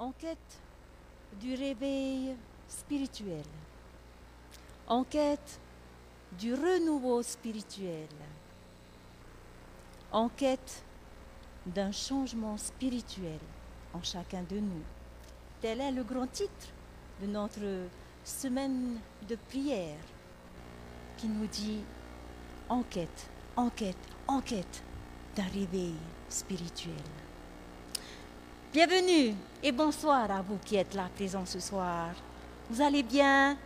en quête du réveil spirituel, en quête du renouveau spirituel, en quête d'un changement spirituel en chacun de nous. Tel est le grand titre de notre semaine de prière qui nous dit enquête, enquête, enquête d'un réveil spirituel. Bienvenue et bonsoir à vous qui êtes là présents ce soir. Vous allez bien?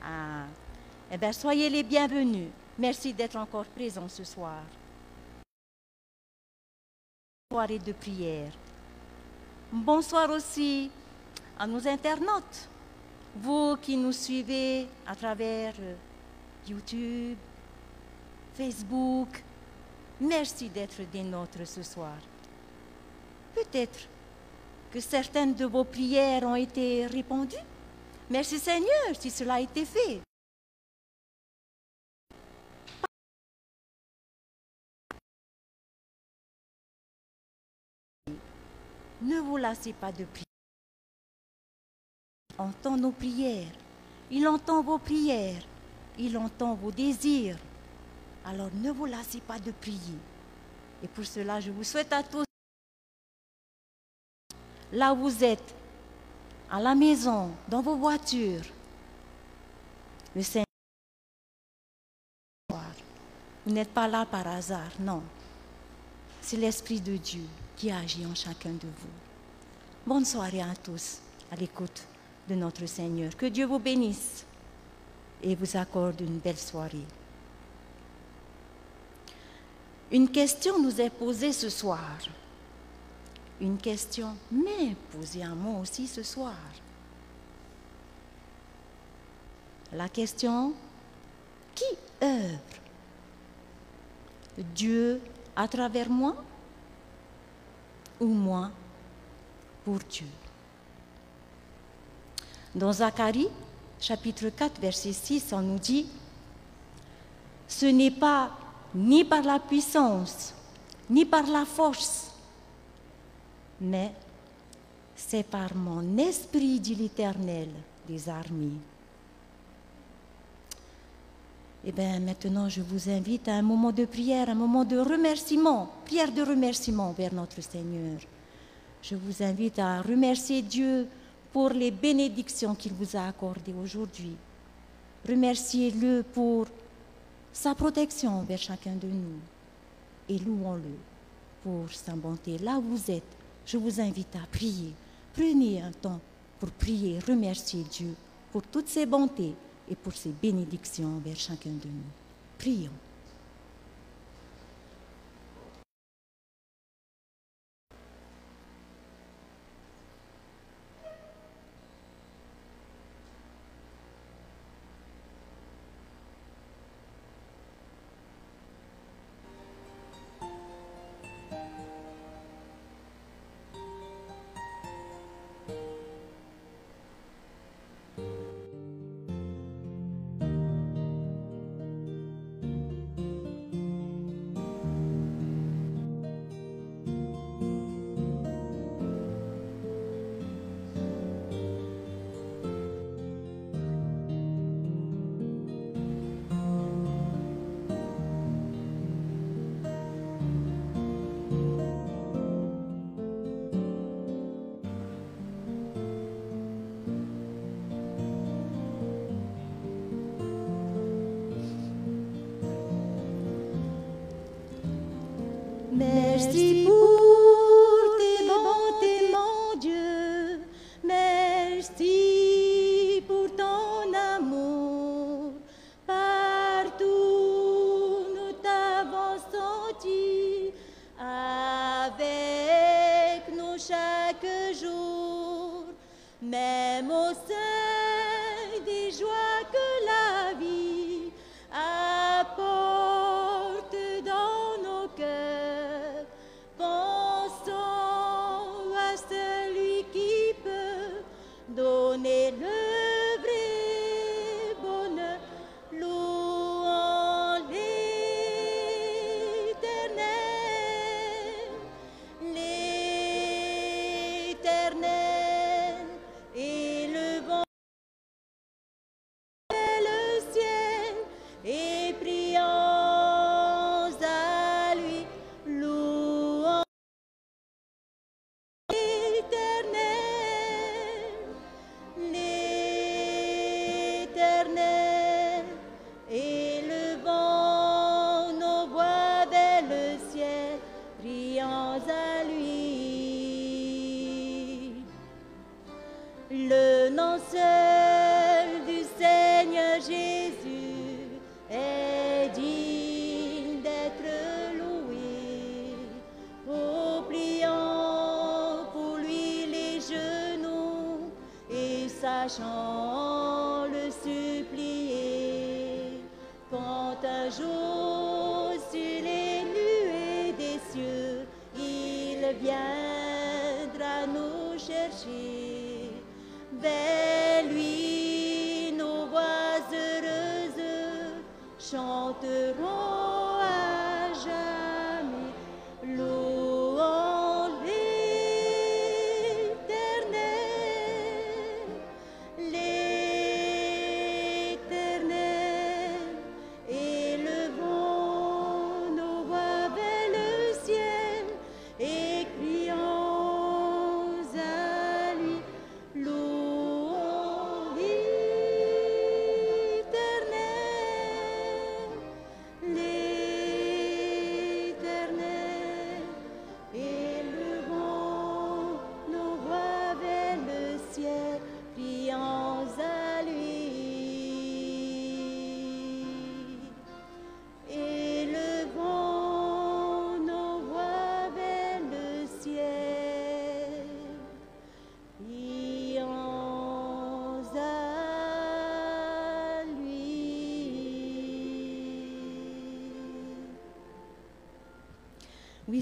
Ah, eh bien, soyez les bienvenus. Merci d'être encore présents ce soir. Soirée de prière. Bonsoir aussi à nos internautes, vous qui nous suivez à travers euh, YouTube, Facebook. Merci d'être des nôtres ce soir. Peut-être que certaines de vos prières ont été répondues. Merci Seigneur si cela a été fait. Ne vous lassez pas de prier. Il entend nos prières. Il entend vos prières. Il entend vos désirs. Alors ne vous lassez pas de prier. Et pour cela, je vous souhaite à tous, là où vous êtes, à la maison, dans vos voitures, le Seigneur. Vous n'êtes pas là par hasard, non. C'est l'Esprit de Dieu qui agit en chacun de vous. Bonne soirée à tous à l'écoute de notre Seigneur. Que Dieu vous bénisse et vous accorde une belle soirée. Une question nous est posée ce soir. Une question. M'est posée à moi aussi ce soir. La question, qui œuvre? Dieu à travers moi ou moi pour Dieu? Dans Zacharie, chapitre 4, verset 6, on nous dit, ce n'est pas ni par la puissance, ni par la force, mais c'est par mon esprit, dit l'Éternel des armées. Eh bien, maintenant, je vous invite à un moment de prière, un moment de remerciement, prière de remerciement vers notre Seigneur. Je vous invite à remercier Dieu pour les bénédictions qu'il vous a accordées aujourd'hui. Remerciez-le pour sa protection envers chacun de nous et louons-le pour sa bonté. Là où vous êtes, je vous invite à prier. Prenez un temps pour prier, remercier Dieu pour toutes ses bontés et pour ses bénédictions envers chacun de nous. Prions. Merci pour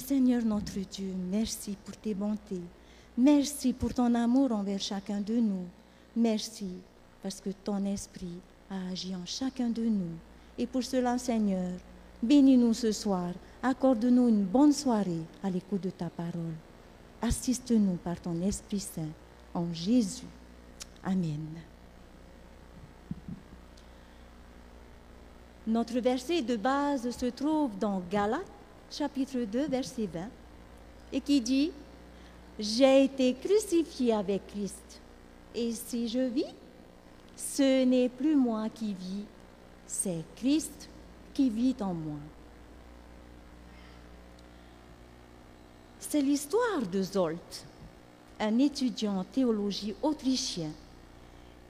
Seigneur notre Dieu, merci pour tes bontés. Merci pour ton amour envers chacun de nous. Merci parce que ton esprit a agi en chacun de nous. Et pour cela, Seigneur, bénis-nous ce soir. Accorde-nous une bonne soirée à l'écoute de ta parole. Assiste-nous par ton Esprit Saint. En Jésus. Amen. Notre verset de base se trouve dans Galates, chapitre 2, verset 20, et qui dit, J'ai été crucifié avec Christ, et si je vis, ce n'est plus moi qui vis, c'est Christ qui vit en moi. C'est l'histoire de Zolt, un étudiant en théologie autrichien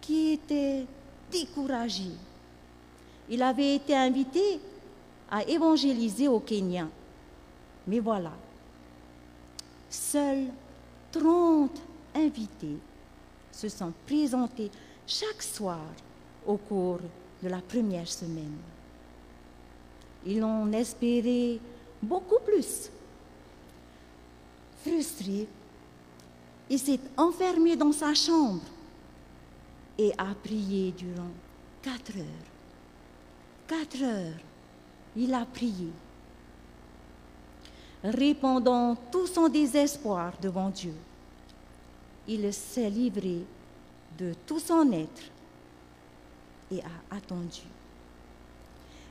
qui était découragé. Il avait été invité à évangéliser au Kenya. Mais voilà, seuls 30 invités se sont présentés chaque soir au cours de la première semaine. Ils en espéraient beaucoup plus. Frustré, il s'est enfermé dans sa chambre et a prié durant quatre heures. Quatre heures, il a prié, répandant tout son désespoir devant Dieu. Il s'est livré de tout son être et a attendu.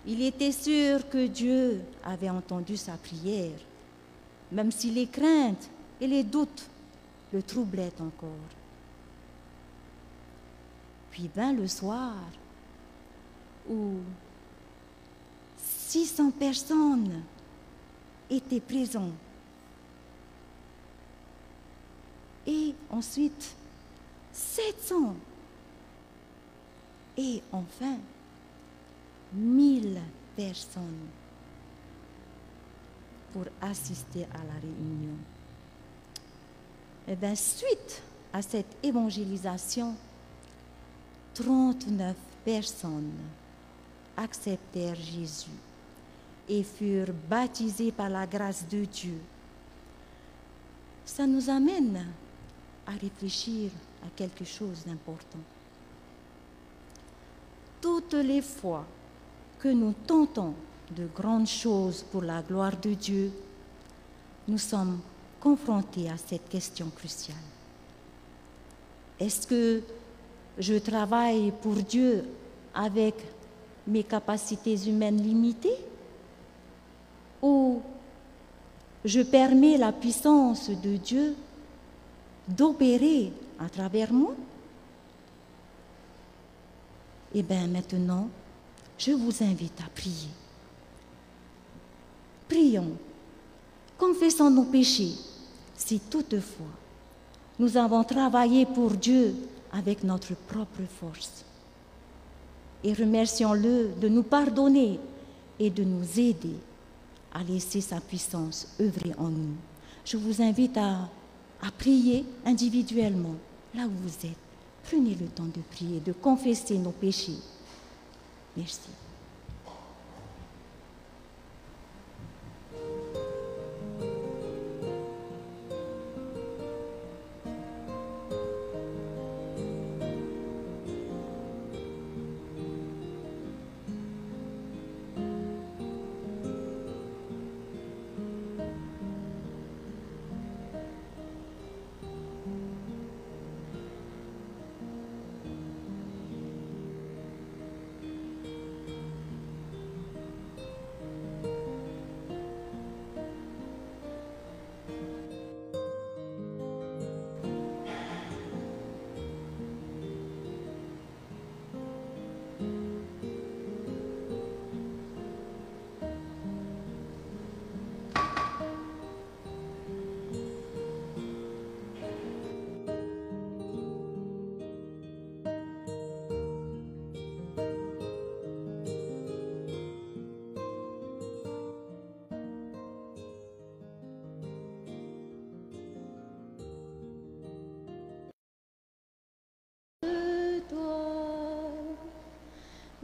Il était sûr que Dieu avait entendu sa prière, même si les craintes et les doutes le troublaient encore. Puis vint le soir où 600 personnes étaient présentes. Et ensuite, 700. Et enfin, 1000 personnes pour assister à la réunion. Et bien, suite à cette évangélisation, 39 personnes acceptèrent Jésus et furent baptisées par la grâce de Dieu. Ça nous amène à réfléchir à quelque chose d'important. Toutes les fois que nous tentons de grandes choses pour la gloire de Dieu, nous sommes confrontés à cette question cruciale. Est-ce que je travaille pour Dieu avec mes capacités humaines limitées ou je permets la puissance de Dieu d'opérer à travers moi Eh bien maintenant, je vous invite à prier. Prions. confessons nos péchés si toutefois nous avons travaillé pour Dieu avec notre propre force. Et remercions-le de nous pardonner et de nous aider à laisser sa puissance œuvrer en nous. Je vous invite à, prier individuellement, là où vous êtes. Prenez le temps de prier, de confesser nos péchés. Merci.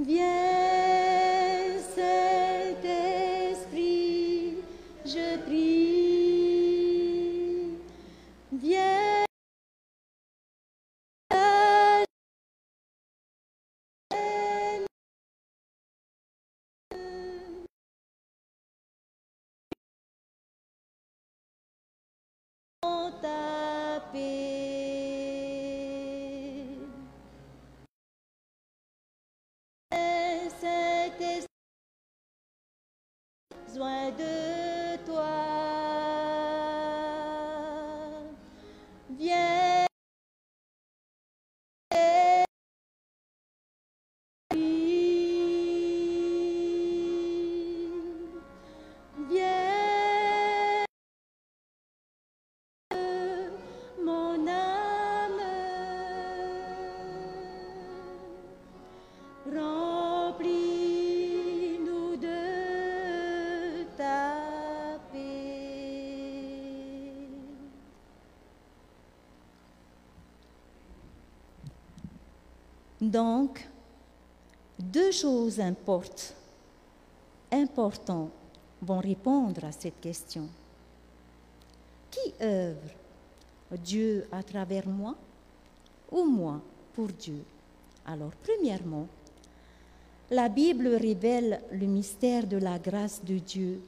Viens, besoin de Donc, deux choses importent, importantes vont répondre à cette question. Qui œuvre Dieu à travers moi ou moi pour Dieu? Alors, premièrement, la Bible révèle le mystère de la grâce de Dieu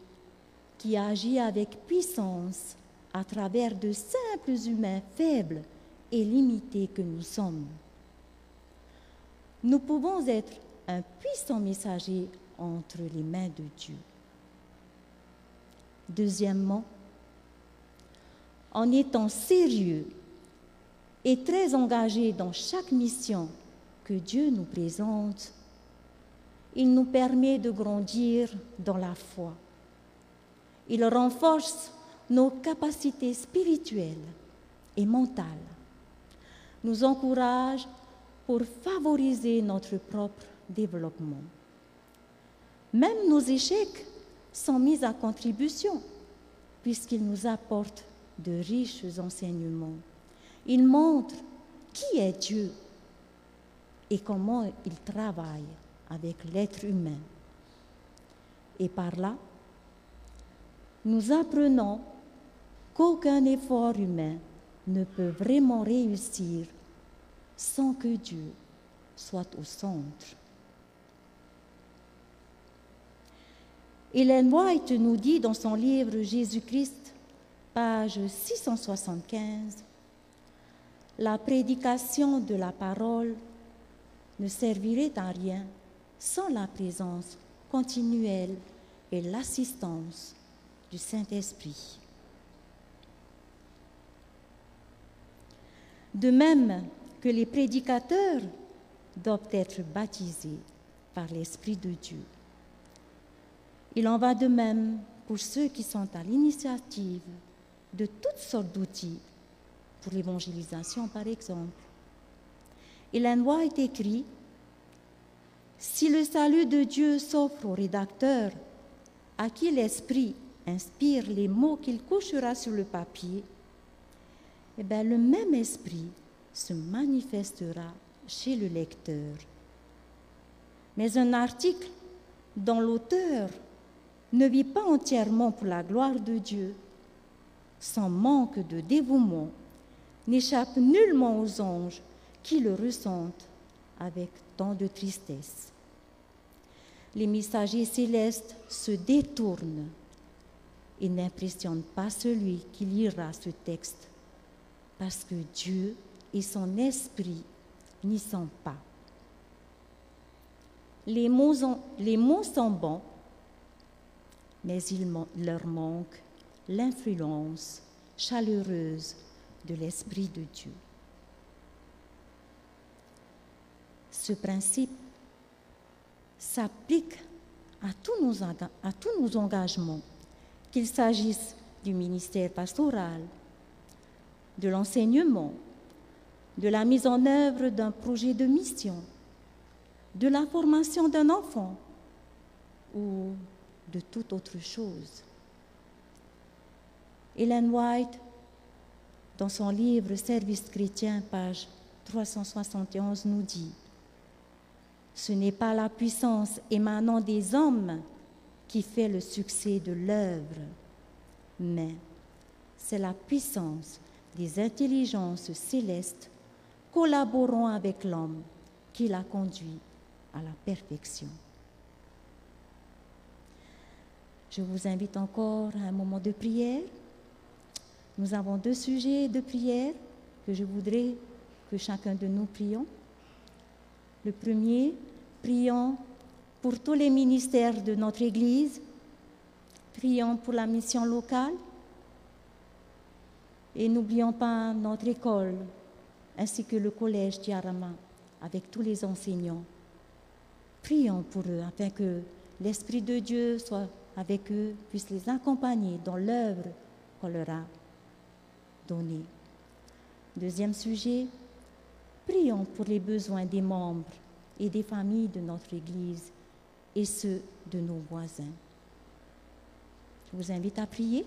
qui agit avec puissance à travers de simples humains faibles et limités que nous sommes. Nous pouvons être un puissant messager entre les mains de Dieu. Deuxièmement, en étant sérieux et très engagé dans chaque mission que Dieu nous présente, il nous permet de grandir dans la foi. Il renforce nos capacités spirituelles et mentales, nous encourage pour favoriser notre propre développement. Même nos échecs sont mis à contribution puisqu'ils nous apportent de riches enseignements. Ils montrent qui est Dieu et comment il travaille avec l'être humain. Et par là, nous apprenons qu'aucun effort humain ne peut vraiment réussir sans que Dieu soit au centre. Hélène White nous dit dans son livre Jésus-Christ, page 675, La prédication de la parole ne servirait à rien sans la présence continuelle et l'assistance du Saint-Esprit. De même que les prédicateurs doivent être baptisés par l'Esprit de Dieu. Il en va de même pour ceux qui sont à l'initiative de toutes sortes d'outils, pour l'évangélisation par exemple. Ellen White écrit Si le salut de Dieu s'offre au rédacteur, à qui l'Esprit inspire les mots qu'il couchera sur le papier, eh bien, le même esprit se manifestera chez le lecteur. Mais un article dont l'auteur ne vit pas entièrement pour la gloire de Dieu, sans manque de dévouement, n'échappe nullement aux anges qui le ressentent avec tant de tristesse. Les messagers célestes se détournent et n'impressionnent pas celui qui lira ce texte, parce que Dieu et son esprit n'y sont pas. Les mots, sont bons, mais il leur manque l'influence chaleureuse de l'Esprit de Dieu. Ce principe s'applique à tous nos engagements, qu'il s'agisse du ministère pastoral, de l'enseignement, de la mise en œuvre d'un projet de mission, de la formation d'un enfant ou de toute autre chose. Ellen White, dans son livre Service chrétien, page 371, nous dit Ce n'est pas la puissance émanant des hommes qui fait le succès de l'œuvre, mais c'est la puissance des intelligences célestes collaborant avec l'homme qui l'a conduit à la perfection. Je vous invite encore à un moment de prière. Nous avons deux sujets de prière que je voudrais que chacun de nous prions. Le premier, prions pour tous les ministères de notre Église. Prions pour la mission locale. Et n'oublions pas notre école, ainsi que le collège Diarama, avec tous les enseignants. Prions pour eux afin que l'Esprit de Dieu soit avec eux, puisse les accompagner dans l'œuvre qu'on leur a donnée. Deuxième sujet, prions pour les besoins des membres et des familles de notre Église et ceux de nos voisins. Je vous invite à prier.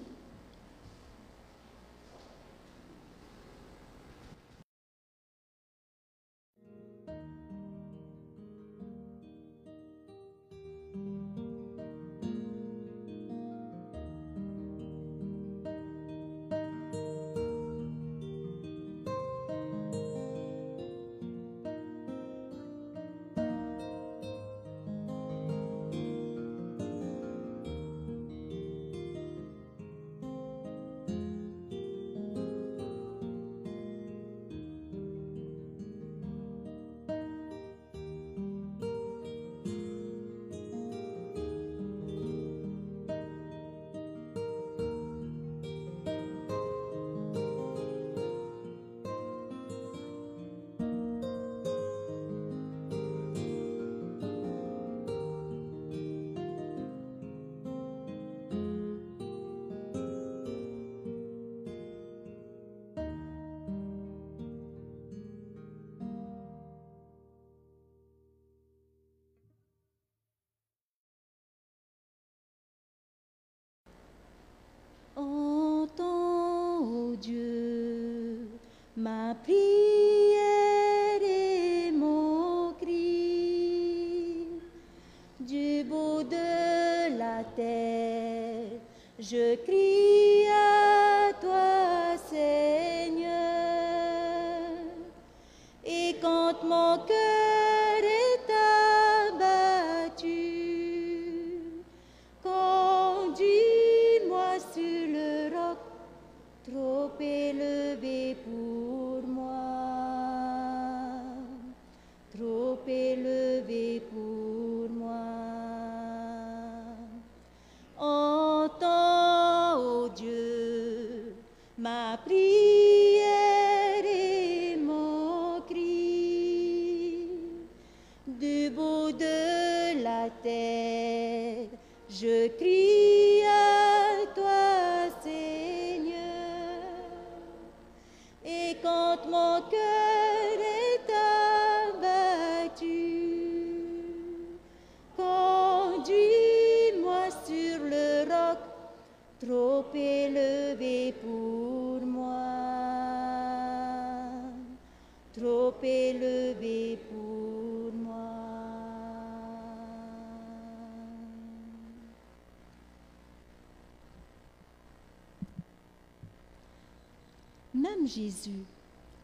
Prière et mon cri. Du bout de la terre, je crie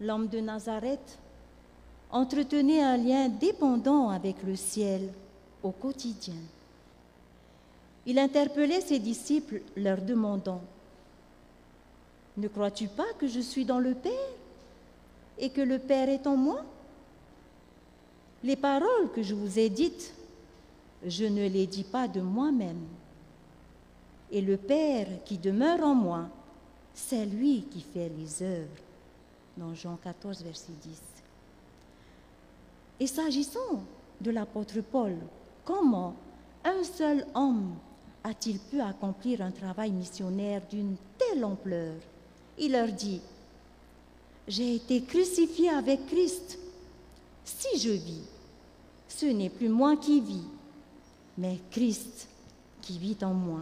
L'homme de Nazareth, entretenait un lien dépendant avec le ciel au quotidien. Il interpellait ses disciples leur demandant, Ne crois-tu pas que je suis dans le Père et que le Père est en moi? Les paroles que je vous ai dites, je ne les dis pas de moi-même. Et le Père qui demeure en moi, c'est lui qui fait les œuvres. Dans Jean 14, verset 10. Et s'agissant de l'apôtre Paul, comment un seul homme a-t-il pu accomplir un travail missionnaire d'une telle ampleur? Il leur dit, j'ai été crucifié avec Christ. Si je vis, ce n'est plus moi qui vis, mais Christ qui vit en moi.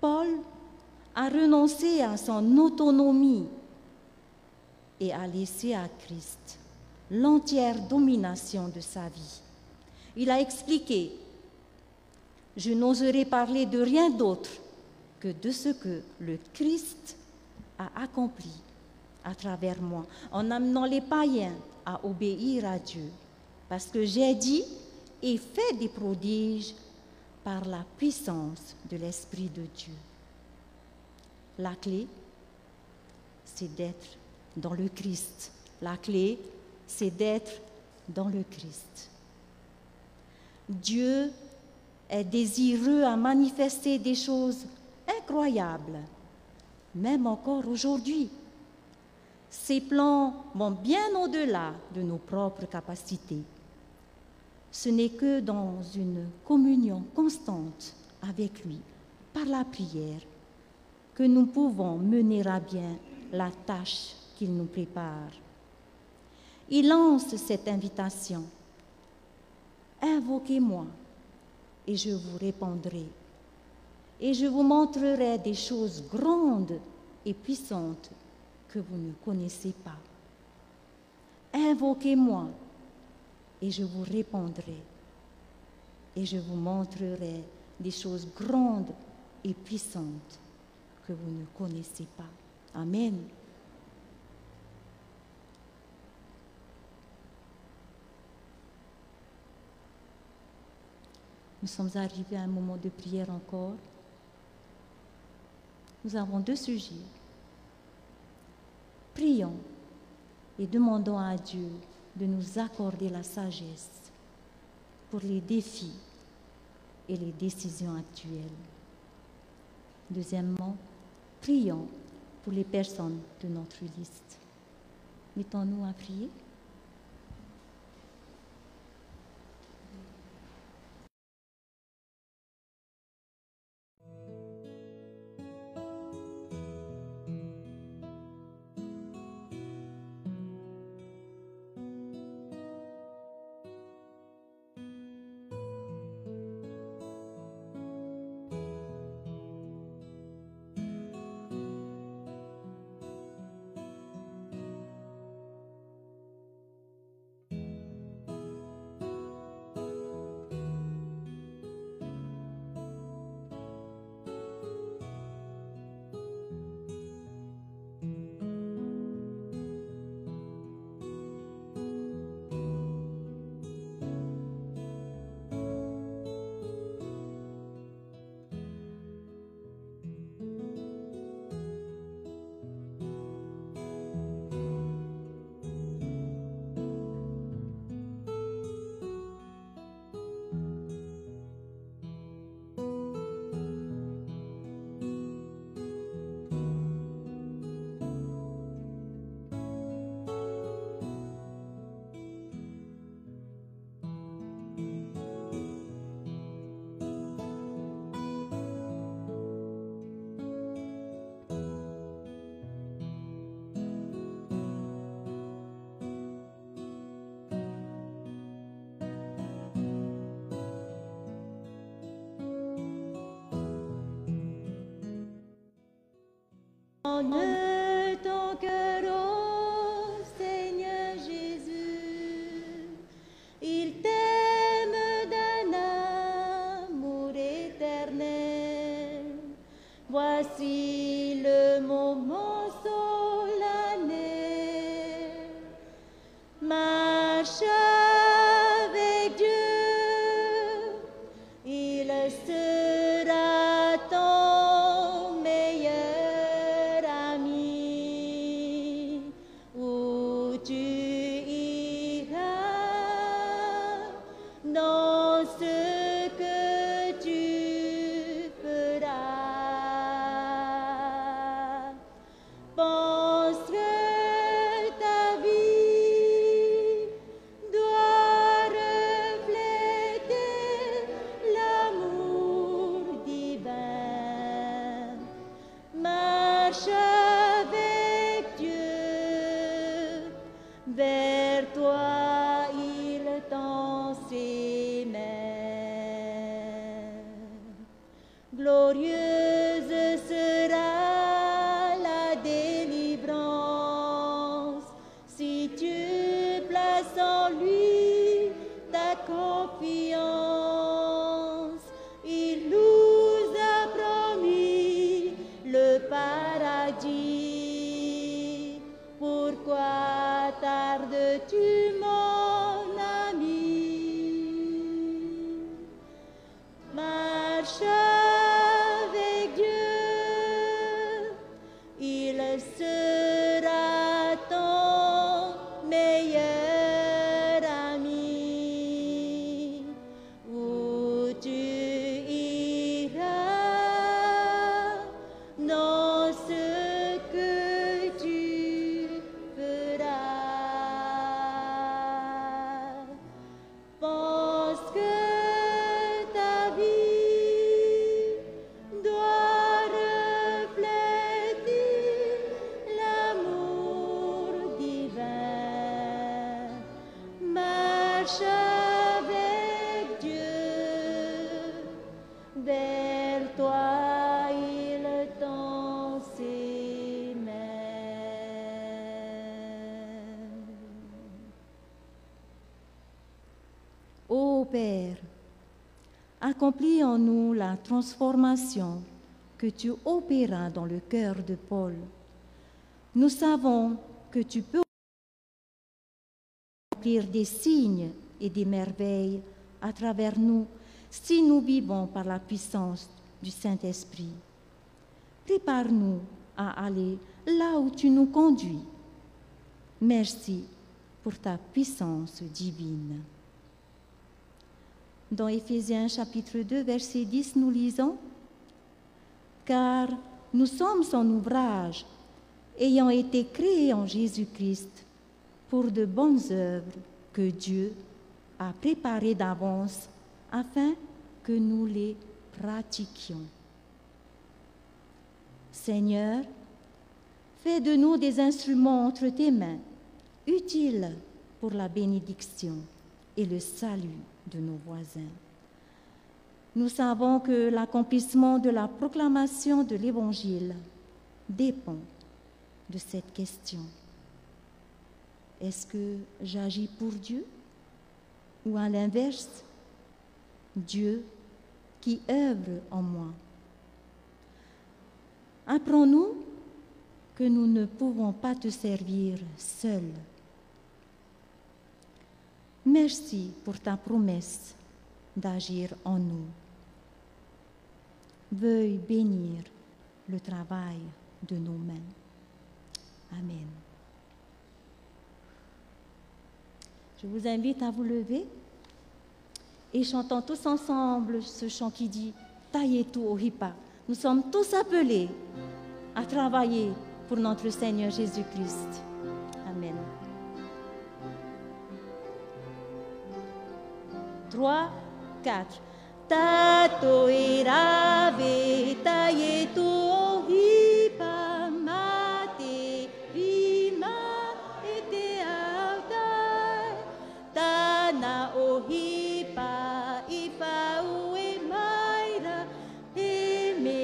Paul a renoncé à son autonomie et a laissé à Christ l'entière domination de sa vie. Il a expliqué, je n'oserai parler de rien d'autre que de ce que le Christ a accompli à travers moi, en amenant les païens à obéir à Dieu, parce que j'ai dit et fait des prodiges par la puissance de l'Esprit de Dieu. La clé, c'est d'être dans le Christ. La clé, c'est d'être dans le Christ. Dieu est désireux à manifester des choses incroyables, même encore aujourd'hui. Ses plans vont bien au-delà de nos propres capacités. Ce n'est que dans une communion constante avec lui, par la prière, que nous pouvons mener à bien la tâche qu'il nous prépare. Il lance cette invitation. Invoquez-moi et je vous répondrai. Et je vous montrerai des choses grandes et puissantes que vous ne connaissez pas. Invoquez-moi et je vous répondrai. Et je vous montrerai des choses grandes et puissantes que vous ne connaissez pas. Amen. Nous sommes arrivés à un moment de prière encore. Nous avons deux sujets. Prions et demandons à Dieu de nous accorder la sagesse pour les défis et les décisions actuelles. Deuxièmement, prions pour les personnes de notre liste. Mettons-nous à prier. Donne ton il transformation que tu opéras dans le cœur de Paul. Nous savons que tu peux accomplir des signes et des merveilles à travers nous si nous vivons par la puissance du Saint-Esprit. Prépare-nous à aller là où tu nous conduis. Merci pour ta puissance divine. Dans Éphésiens chapitre 2, verset 10, nous lisons Car nous sommes son ouvrage, ayant été créés en Jésus-Christ pour de bonnes œuvres que Dieu a préparées d'avance afin que nous les pratiquions. Seigneur, fais de nous des instruments entre tes mains, utiles pour la bénédiction et le salut de nos voisins. Nous savons que l'accomplissement de la proclamation de l'Évangile dépend de cette question. Est-ce que j'agis pour Dieu ou à l'inverse, Dieu qui œuvre en moi? Apprends-nous que nous ne pouvons pas te servir seuls. Merci pour ta promesse d'agir en nous. Veuille bénir le travail de nos mains. Amen. Je vous invite à vous lever et chantons tous ensemble ce chant qui dit Tailletu Ohipa. Nous sommes tous appelés à travailler pour notre Seigneur Jésus-Christ. 3, 4. Tato irave taietu ohipa mate rima ete autai tana ohipa ipa ue maira e me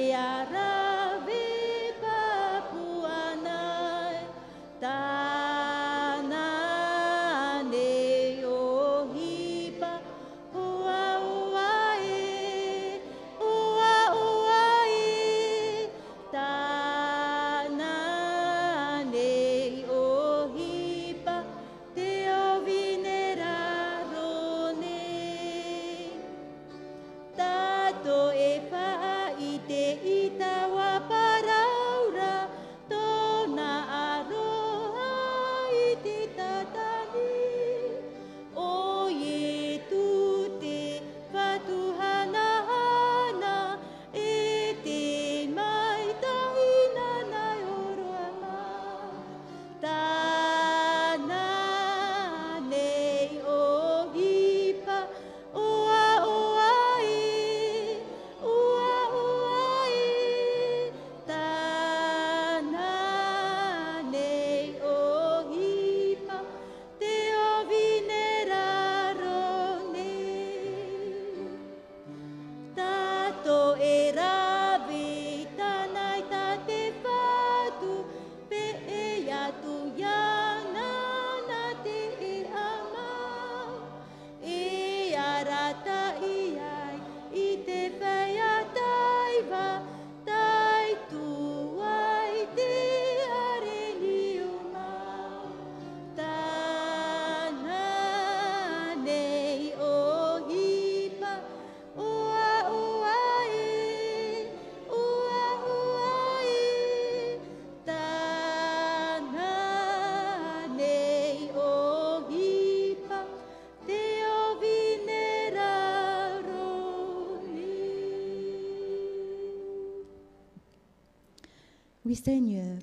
Oui, Seigneur,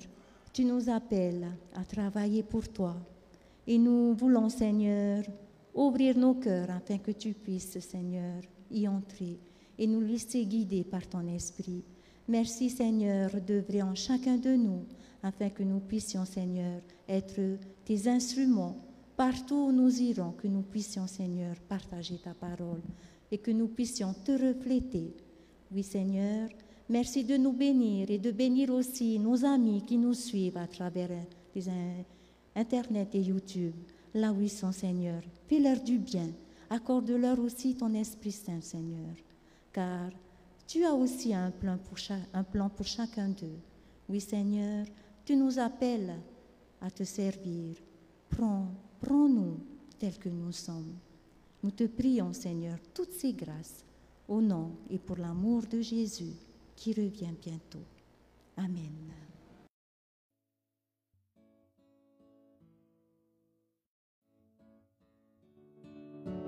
tu nous appelles à travailler pour toi. Et nous voulons, Seigneur, ouvrir nos cœurs afin que tu puisses, Seigneur, y entrer et nous laisser guider par ton esprit. Merci, Seigneur, d'œuvrer en chacun de nous afin que nous puissions, Seigneur, être tes instruments partout où nous irons, que nous puissions, Seigneur, partager ta parole et que nous puissions te refléter. Oui, Seigneur, merci de nous bénir et de bénir aussi nos amis qui nous suivent à travers les Internet et YouTube, là où ils sont, Seigneur. Fais-leur du bien. Accorde-leur aussi ton Esprit Saint, Seigneur. Car tu as aussi un plan pour, un plan pour chacun d'eux. Oui, Seigneur, tu nous appelles à te servir. Prends, prends-nous tels que nous sommes. Nous te prions, Seigneur, toutes ces grâces, au nom et pour l'amour de Jésus qui revient bientôt. Amen.